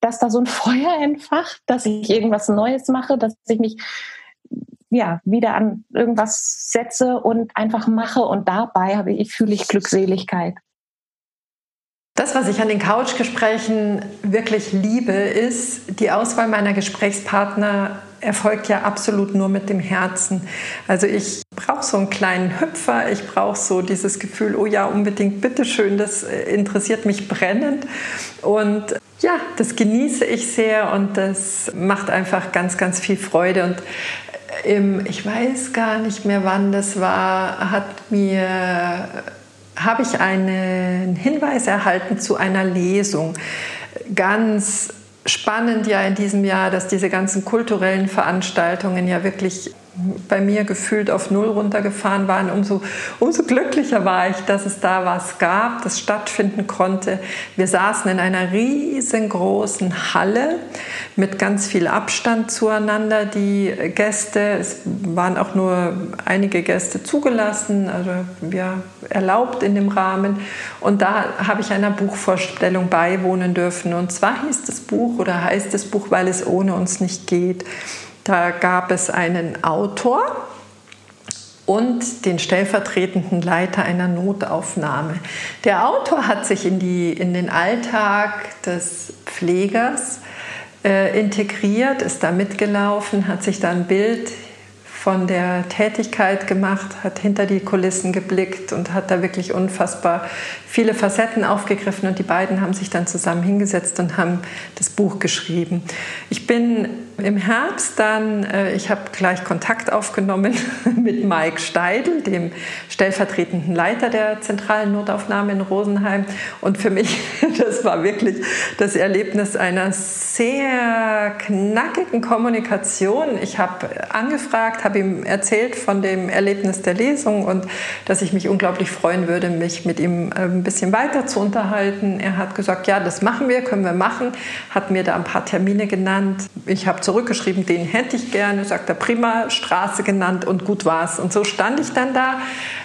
dass da so ein Feuer entfacht, dass ich irgendwas Neues mache, dass ich mich ja wieder an irgendwas setze und einfach mache und dabei habe ich fühle ich Glückseligkeit. Das, was ich an den Couchgesprächen wirklich liebe, ist, die Auswahl meiner Gesprächspartner erfolgt ja absolut nur mit dem Herzen. Also ich brauche so einen kleinen Hüpfer, ich brauche so dieses Gefühl, oh ja, unbedingt, bitteschön, das interessiert mich brennend. Und ja, das genieße ich sehr und das macht einfach ganz, ganz viel Freude. Und im, ich weiß gar nicht mehr, wann das war, hat mir habe ich einen Hinweis erhalten zu einer Lesung. Ganz spannend ja in diesem Jahr, dass diese ganzen kulturellen Veranstaltungen ja wirklich bei mir gefühlt auf Null runtergefahren waren, umso, umso glücklicher war ich, dass es da was gab, das stattfinden konnte. Wir saßen in einer riesengroßen Halle mit ganz viel Abstand zueinander. Die Gäste, es waren auch nur einige Gäste zugelassen, also ja, erlaubt in dem Rahmen. Und da habe ich einer Buchvorstellung beiwohnen dürfen. Und zwar hieß das Buch oder heißt das Buch, weil es ohne uns nicht geht. Da gab es einen Autor und den stellvertretenden Leiter einer Notaufnahme. Der Autor hat sich in, die, in den Alltag des Pflegers äh, integriert, ist da mitgelaufen, hat sich da ein Bild von der Tätigkeit gemacht, hat hinter die Kulissen geblickt und hat da wirklich unfassbar viele Facetten aufgegriffen und die beiden haben sich dann zusammen hingesetzt und haben das Buch geschrieben. Ich bin im Herbst dann, äh, ich habe gleich Kontakt aufgenommen mit Mike Steidl, dem stellvertretenden Leiter der zentralen Notaufnahme in Rosenheim. Und für mich, das war wirklich das Erlebnis einer sehr knackigen Kommunikation. Ich habe angefragt, habe ihm erzählt von dem Erlebnis der Lesung und dass ich mich unglaublich freuen würde, mich mit ihm äh, ein bisschen weiter zu unterhalten. Er hat gesagt, ja, das machen wir, können wir machen, hat mir da ein paar Termine genannt. Ich habe zurückgeschrieben, den hätte ich gerne, sagt er, prima, Straße genannt und gut war's. Und so stand ich dann da.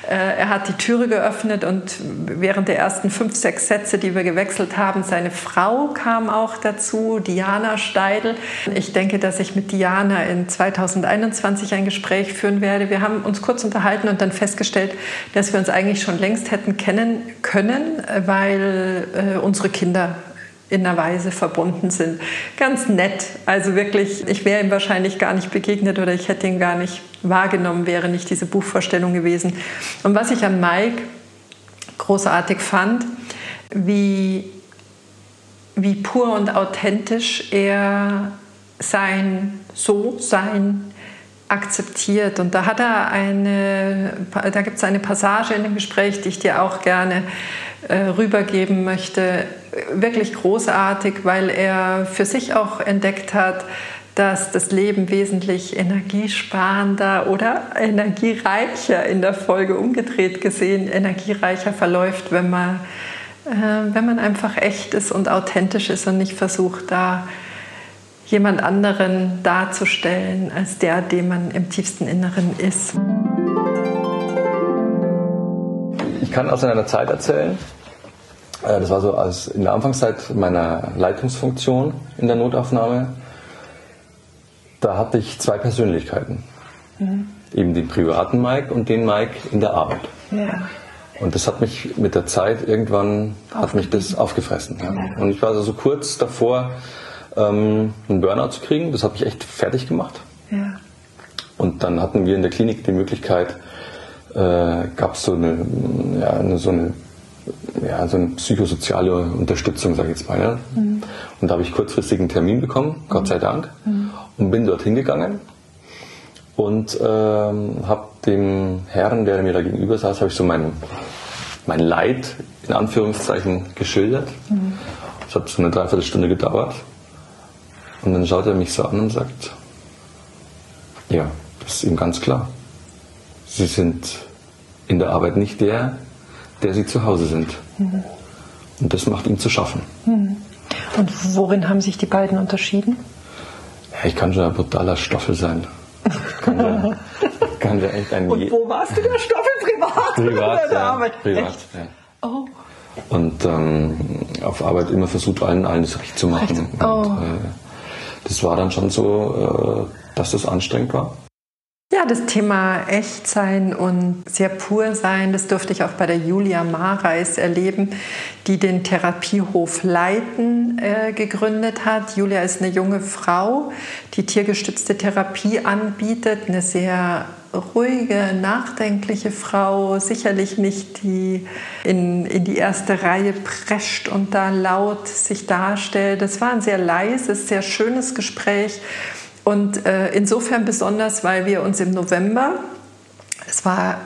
Äh, er hat die Türe geöffnet und während der ersten fünf, sechs Sätze, die wir gewechselt haben, seine Frau kam auch dazu, Diana Steidl. Ich denke, dass ich mit Diana in 2021 ein Gespräch führen werde. Wir haben uns kurz unterhalten und dann festgestellt, dass wir uns eigentlich schon längst hätten kennen können, weil äh, unsere Kinder in einer Weise verbunden sind. Ganz nett. Also wirklich, ich wäre ihm wahrscheinlich gar nicht begegnet oder ich hätte ihn gar nicht wahrgenommen, wäre nicht diese Buchvorstellung gewesen. Und was ich an Mike großartig fand, wie, wie pur und authentisch er sein So-Sein akzeptiert. Und da hat er eine, da gibt es eine Passage in dem Gespräch, die ich dir auch gerne äh, rübergeben möchte. Wirklich großartig, weil er für sich auch entdeckt hat, dass das Leben wesentlich energiesparender oder energiereicher in der Folge umgedreht gesehen, energiereicher verläuft, wenn man, äh, wenn man einfach echt ist und authentisch ist und nicht versucht, da jemand anderen darzustellen als der, dem man im tiefsten Inneren ist. Ich kann aus einer Zeit erzählen, äh, das war so als in der Anfangszeit meiner Leitungsfunktion in der Notaufnahme. Da hatte ich zwei Persönlichkeiten. Mhm. Eben den privaten Mike und den Mike in der Arbeit. Ja. Und das hat mich mit der Zeit irgendwann hat mich das aufgefressen. Ja. Und ich war also so kurz davor, ähm, einen Burnout zu kriegen. Das hat mich echt fertig gemacht. Ja. Und dann hatten wir in der Klinik die Möglichkeit, äh, gab es so eine, ja, eine, so eine ja, so eine psychosoziale Unterstützung, sage ich jetzt mal. Ja. Mhm. Und da habe ich kurzfristig einen Termin bekommen, Gott sei Dank, mhm. und bin dorthin gegangen und ähm, habe dem Herrn, der mir da gegenüber saß, habe ich so mein, mein Leid in Anführungszeichen geschildert. Mhm. Das hat so eine Dreiviertelstunde gedauert. Und dann schaut er mich so an und sagt, ja, das ist ihm ganz klar. Sie sind in der Arbeit nicht der, der sie zu Hause sind. Mhm. Und das macht ihm zu schaffen. Mhm. Und worin haben sich die beiden unterschieden? Ja, ich kann schon ein brutaler Stoffel sein. Kann ja, kann ja echt ein Und wo warst du der Stoffel privat? Privat, ja, Arbeit? Privat, ja. Oh. Und ähm, auf Arbeit immer versucht, allen, das recht zu machen. Oh. Und, äh, das war dann schon so, äh, dass das anstrengend war. Ja, das Thema Echtsein und sehr pur sein, das durfte ich auch bei der Julia Mareis erleben, die den Therapiehof Leiten äh, gegründet hat. Julia ist eine junge Frau, die tiergestützte Therapie anbietet, eine sehr ruhige, nachdenkliche Frau, sicherlich nicht die in, in die erste Reihe prescht und da laut sich darstellt. Das war ein sehr leises, sehr schönes Gespräch und äh, insofern besonders, weil wir uns im November, es war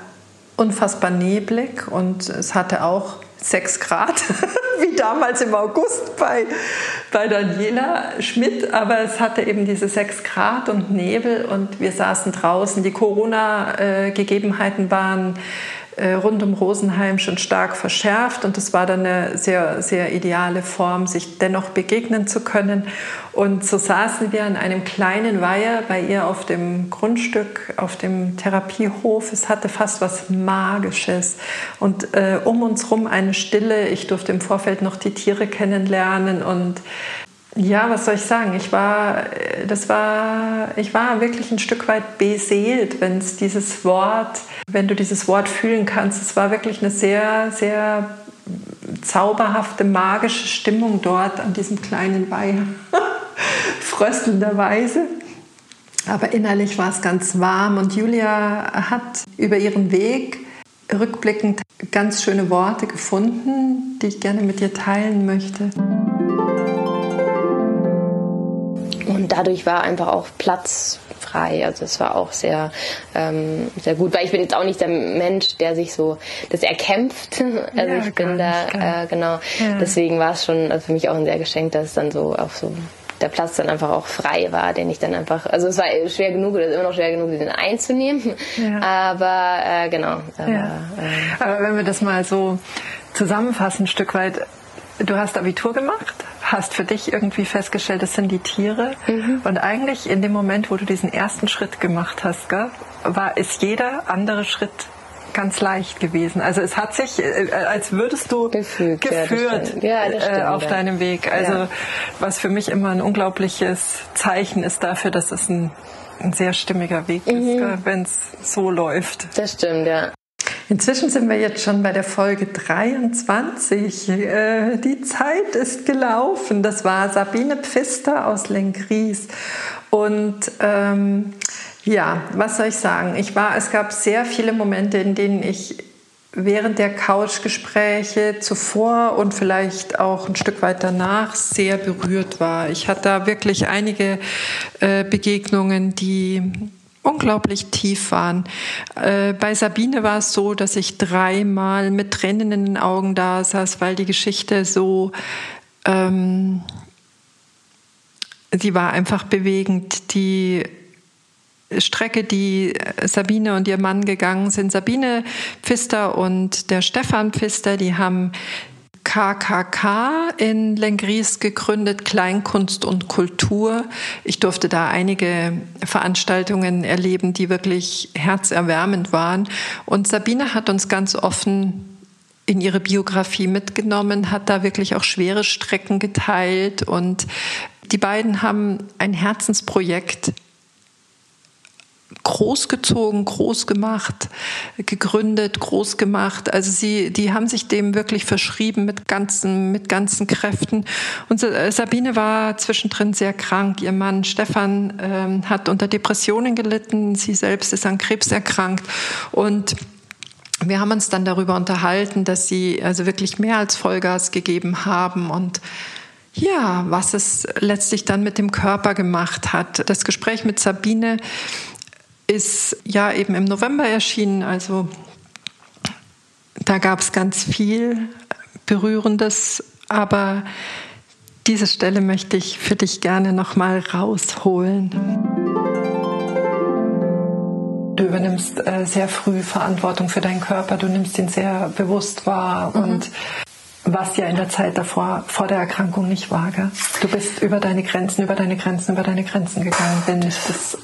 unfassbar neblig und es hatte auch sechs Grad, wie damals im August bei, bei Daniela Schmidt, aber es hatte eben diese sechs Grad und Nebel und wir saßen draußen. Die Corona-Gegebenheiten waren äh, rund um Rosenheim schon stark verschärft und das war dann eine sehr, sehr ideale Form, sich dennoch begegnen zu können. Und so saßen wir an einem kleinen Weiher bei ihr auf dem Grundstück, auf dem Therapiehof. Es hatte fast was Magisches und äh, um uns herum eine Stille. Ich durfte im Vorfeld noch die Tiere kennenlernen und ja, was soll ich sagen? Ich war, das war, ich war wirklich ein Stück weit beseelt, wenn es dieses Wort, wenn du dieses Wort fühlen kannst. Es war wirklich eine sehr, sehr zauberhafte, magische Stimmung dort an diesem kleinen Weiher. fröstelnderweise. Aber innerlich war es ganz warm und Julia hat über ihren Weg rückblickend ganz schöne Worte gefunden, die ich gerne mit dir teilen möchte. Und dadurch war einfach auch Platz frei. Also es war auch sehr, ähm, sehr gut, weil ich bin jetzt auch nicht der Mensch, der sich so das erkämpft. Also ja, ich bin da, äh, genau. Ja. Deswegen war es schon also für mich auch ein sehr Geschenk, dass es dann so auf so der Platz dann einfach auch frei war, den ich dann einfach, also es war schwer genug oder immer noch schwer genug, den einzunehmen. Ja. Aber äh, genau. Aber, äh, aber wenn wir das mal so zusammenfassen, ein Stück weit, du hast Abitur gemacht, hast für dich irgendwie festgestellt, das sind die Tiere. Mhm. Und eigentlich in dem Moment, wo du diesen ersten Schritt gemacht hast, gell, war, ist jeder andere Schritt ganz leicht gewesen. Also es hat sich, äh, als würdest du Gefügt, geführt ja, ja, äh, auf ja. deinem Weg. Also was für mich immer ein unglaubliches Zeichen ist dafür, dass es ein, ein sehr stimmiger Weg mhm. ist, wenn es so läuft. Das stimmt, ja. Inzwischen sind wir jetzt schon bei der Folge 23. Äh, die Zeit ist gelaufen. Das war Sabine Pfister aus Lengries. Und ähm, ja, was soll ich sagen? Ich war, es gab sehr viele Momente, in denen ich während der Couchgespräche zuvor und vielleicht auch ein Stück weit danach sehr berührt war. Ich hatte da wirklich einige äh, Begegnungen, die unglaublich tief waren. Äh, bei Sabine war es so, dass ich dreimal mit Tränen in den Augen da saß, weil die Geschichte so, ähm, sie war einfach bewegend. Die Strecke, die Sabine und ihr Mann gegangen sind. Sabine Pfister und der Stefan Pfister, die haben KKK in Lengries gegründet, Kleinkunst und Kultur. Ich durfte da einige Veranstaltungen erleben, die wirklich herzerwärmend waren. Und Sabine hat uns ganz offen in ihre Biografie mitgenommen, hat da wirklich auch schwere Strecken geteilt und die beiden haben ein Herzensprojekt großgezogen, groß gemacht, gegründet, groß gemacht. Also sie, die haben sich dem wirklich verschrieben mit ganzen, mit ganzen Kräften. Und Sabine war zwischendrin sehr krank. Ihr Mann Stefan ähm, hat unter Depressionen gelitten. Sie selbst ist an Krebs erkrankt und wir haben uns dann darüber unterhalten, dass sie also wirklich mehr als Vollgas gegeben haben und ja, was es letztlich dann mit dem Körper gemacht hat. Das Gespräch mit Sabine ist ja eben im November erschienen. Also da gab es ganz viel Berührendes, aber diese Stelle möchte ich für dich gerne noch mal rausholen. Du übernimmst äh, sehr früh Verantwortung für deinen Körper, du nimmst ihn sehr bewusst wahr mhm. und was ja in der Zeit davor, vor der Erkrankung nicht war. Gell? Du bist über deine Grenzen, über deine Grenzen, über deine Grenzen gegangen, wenn ich das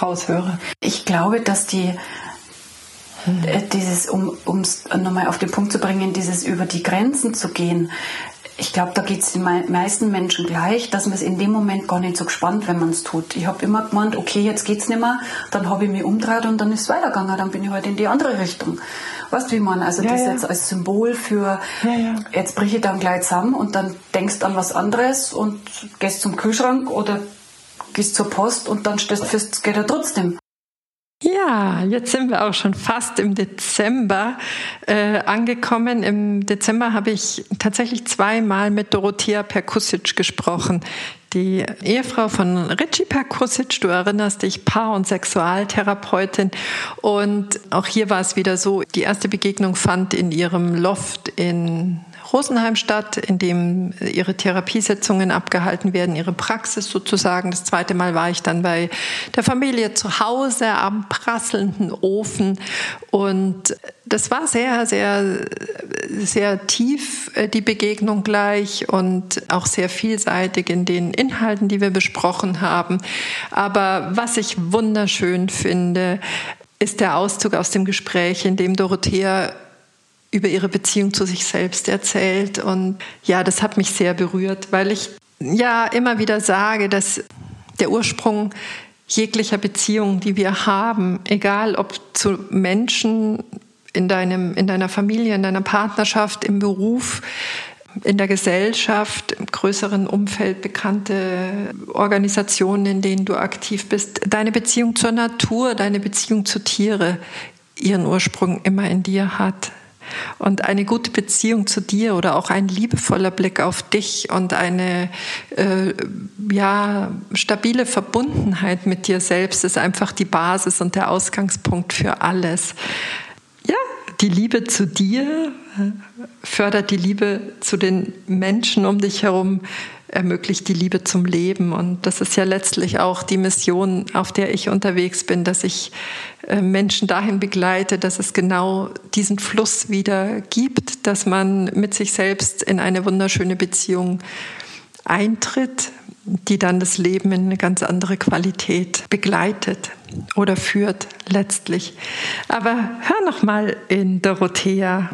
raushöre. Ich glaube, dass die hm. dieses, um es nochmal auf den Punkt zu bringen, dieses über die Grenzen zu gehen, ich glaube, da geht es den meisten Menschen gleich, dass man es in dem Moment gar nicht so gespannt, wenn man es tut. Ich habe immer gemeint, okay, jetzt geht's nicht mehr, dann habe ich mich umgedreht und dann ist es weitergegangen, dann bin ich halt in die andere Richtung. Weißt du, wie man, also ja, das ja. jetzt als Symbol für, ja, jetzt brich ich dann gleich zusammen und dann denkst an was anderes und gehst zum Kühlschrank oder gehst zur Post und dann stellst du fest, es geht ja trotzdem. Ja, jetzt sind wir auch schon fast im Dezember äh, angekommen. Im Dezember habe ich tatsächlich zweimal mit Dorothea Perkusic gesprochen, die Ehefrau von Richie Perkusic. Du erinnerst dich, Paar- und Sexualtherapeutin. Und auch hier war es wieder so, die erste Begegnung fand in ihrem Loft in Rosenheim statt, in dem ihre Therapiesitzungen abgehalten werden, ihre Praxis sozusagen. Das zweite Mal war ich dann bei der Familie zu Hause am prasselnden Ofen und das war sehr, sehr, sehr tief, äh, die Begegnung gleich und auch sehr vielseitig in den Inhalten, die wir besprochen haben. Aber was ich wunderschön finde, ist der Auszug aus dem Gespräch, in dem Dorothea über ihre Beziehung zu sich selbst erzählt. Und ja, das hat mich sehr berührt, weil ich ja immer wieder sage, dass der Ursprung jeglicher Beziehung, die wir haben, egal ob zu Menschen in, deinem, in deiner Familie, in deiner Partnerschaft, im Beruf, in der Gesellschaft, im größeren Umfeld bekannte Organisationen, in denen du aktiv bist, deine Beziehung zur Natur, deine Beziehung zu Tiere ihren Ursprung immer in dir hat. Und eine gute Beziehung zu dir oder auch ein liebevoller Blick auf dich und eine äh, ja, stabile Verbundenheit mit dir selbst ist einfach die Basis und der Ausgangspunkt für alles. Ja, die Liebe zu dir fördert die Liebe zu den Menschen um dich herum, ermöglicht die Liebe zum Leben. Und das ist ja letztlich auch die Mission, auf der ich unterwegs bin, dass ich äh, Menschen dahin begleite, dass es genau diesen Fluss wieder gibt, dass man mit sich selbst in eine wunderschöne Beziehung eintritt, die dann das Leben in eine ganz andere Qualität begleitet oder führt letztlich. Aber hör noch mal in Dorothea.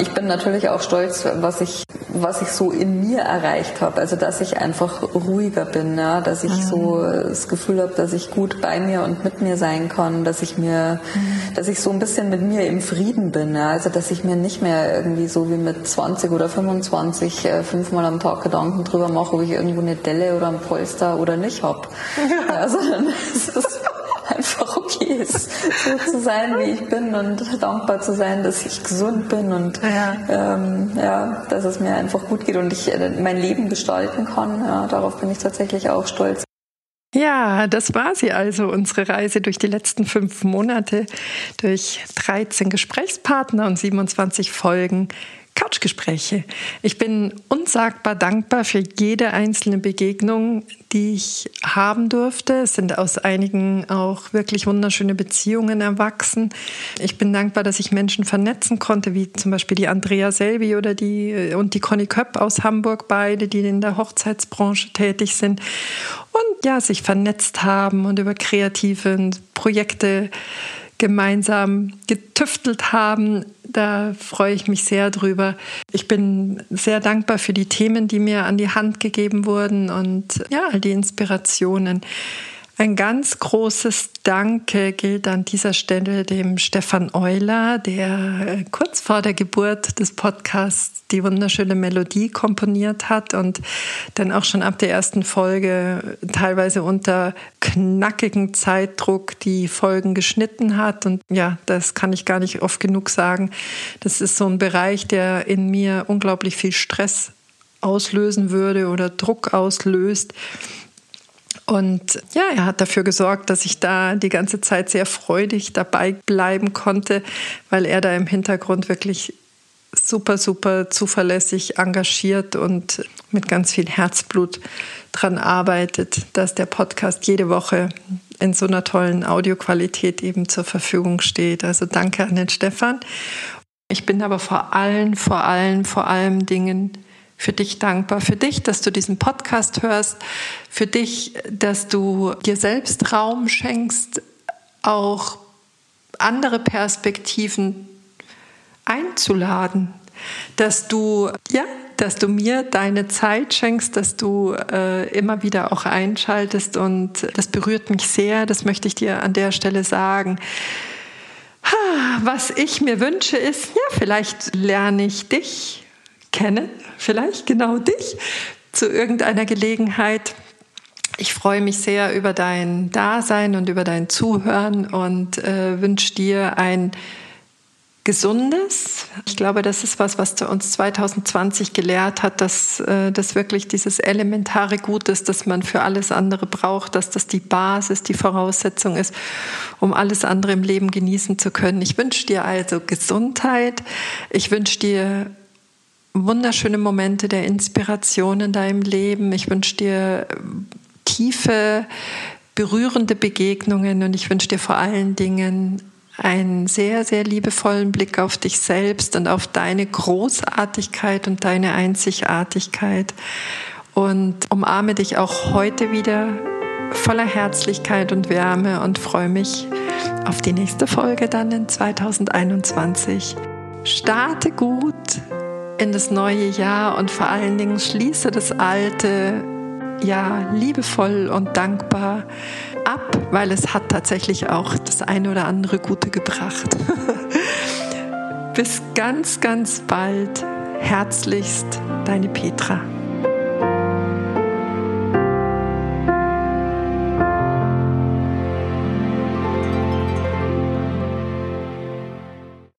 Ich bin natürlich auch stolz, was ich, was ich so in mir erreicht habe. Also dass ich einfach ruhiger bin, ja, dass ich mhm. so das Gefühl habe, dass ich gut bei mir und mit mir sein kann, dass ich mir, mhm. dass ich so ein bisschen mit mir im Frieden bin. Ja. Also dass ich mir nicht mehr irgendwie so wie mit 20 oder 25 äh, fünfmal am Tag Gedanken drüber mache, ob ich irgendwo eine Delle oder ein Polster oder nicht habe. Ja, sondern es ist einfach okay ist, so zu sein, wie ich bin und dankbar zu sein, dass ich gesund bin und ja. Ähm, ja, dass es mir einfach gut geht und ich äh, mein Leben gestalten kann. Ja, darauf bin ich tatsächlich auch stolz. Ja, das war sie also, unsere Reise durch die letzten fünf Monate, durch 13 Gesprächspartner und 27 Folgen Couchgespräche. Ich bin unsagbar dankbar für jede einzelne Begegnung, die ich haben durfte. Es sind aus einigen auch wirklich wunderschöne Beziehungen erwachsen. Ich bin dankbar, dass ich Menschen vernetzen konnte, wie zum Beispiel die Andrea Selvi oder die und die Conny Köpp aus Hamburg, beide, die in der Hochzeitsbranche tätig sind und ja, sich vernetzt haben und über kreative Projekte gemeinsam getüftelt haben. Da freue ich mich sehr drüber. Ich bin sehr dankbar für die Themen, die mir an die Hand gegeben wurden und ja, all die Inspirationen. Ein ganz großes Danke gilt an dieser Stelle dem Stefan Euler, der äh, kurz vor der Geburt des Podcasts die wunderschöne Melodie komponiert hat und dann auch schon ab der ersten Folge teilweise unter knackigem Zeitdruck die Folgen geschnitten hat. Und ja, das kann ich gar nicht oft genug sagen. Das ist so ein Bereich, der in mir unglaublich viel Stress auslösen würde oder Druck auslöst. Und ja, er hat dafür gesorgt, dass ich da die ganze Zeit sehr freudig dabei bleiben konnte, weil er da im Hintergrund wirklich super, super zuverlässig engagiert und mit ganz viel Herzblut dran arbeitet, dass der Podcast jede Woche in so einer tollen Audioqualität eben zur Verfügung steht. Also danke an den Stefan. Ich bin aber vor allen, vor allen, vor allen Dingen für dich dankbar, für dich, dass du diesen Podcast hörst, für dich, dass du dir selbst Raum schenkst, auch andere Perspektiven einzuladen, dass du ja, dass du mir deine Zeit schenkst, dass du äh, immer wieder auch einschaltest und das berührt mich sehr. Das möchte ich dir an der Stelle sagen. Was ich mir wünsche ist, ja, vielleicht lerne ich dich kennen, vielleicht genau dich, zu irgendeiner Gelegenheit. Ich freue mich sehr über dein Dasein und über dein Zuhören und äh, wünsche dir ein Gesundes. Ich glaube, das ist was, was uns 2020 gelehrt hat, dass äh, das wirklich dieses elementare Gut ist, das man für alles andere braucht, dass das die Basis, die Voraussetzung ist, um alles andere im Leben genießen zu können. Ich wünsche dir also Gesundheit. Ich wünsche dir wunderschöne Momente der Inspiration in deinem Leben. Ich wünsche dir tiefe, berührende Begegnungen und ich wünsche dir vor allen Dingen einen sehr, sehr liebevollen Blick auf dich selbst und auf deine Großartigkeit und deine Einzigartigkeit. Und umarme dich auch heute wieder voller Herzlichkeit und Wärme und freue mich auf die nächste Folge dann in 2021. Starte gut in das neue Jahr und vor allen Dingen schließe das alte ja liebevoll und dankbar ab, weil es hat tatsächlich auch das eine oder andere Gute gebracht. Bis ganz, ganz bald. Herzlichst, deine Petra.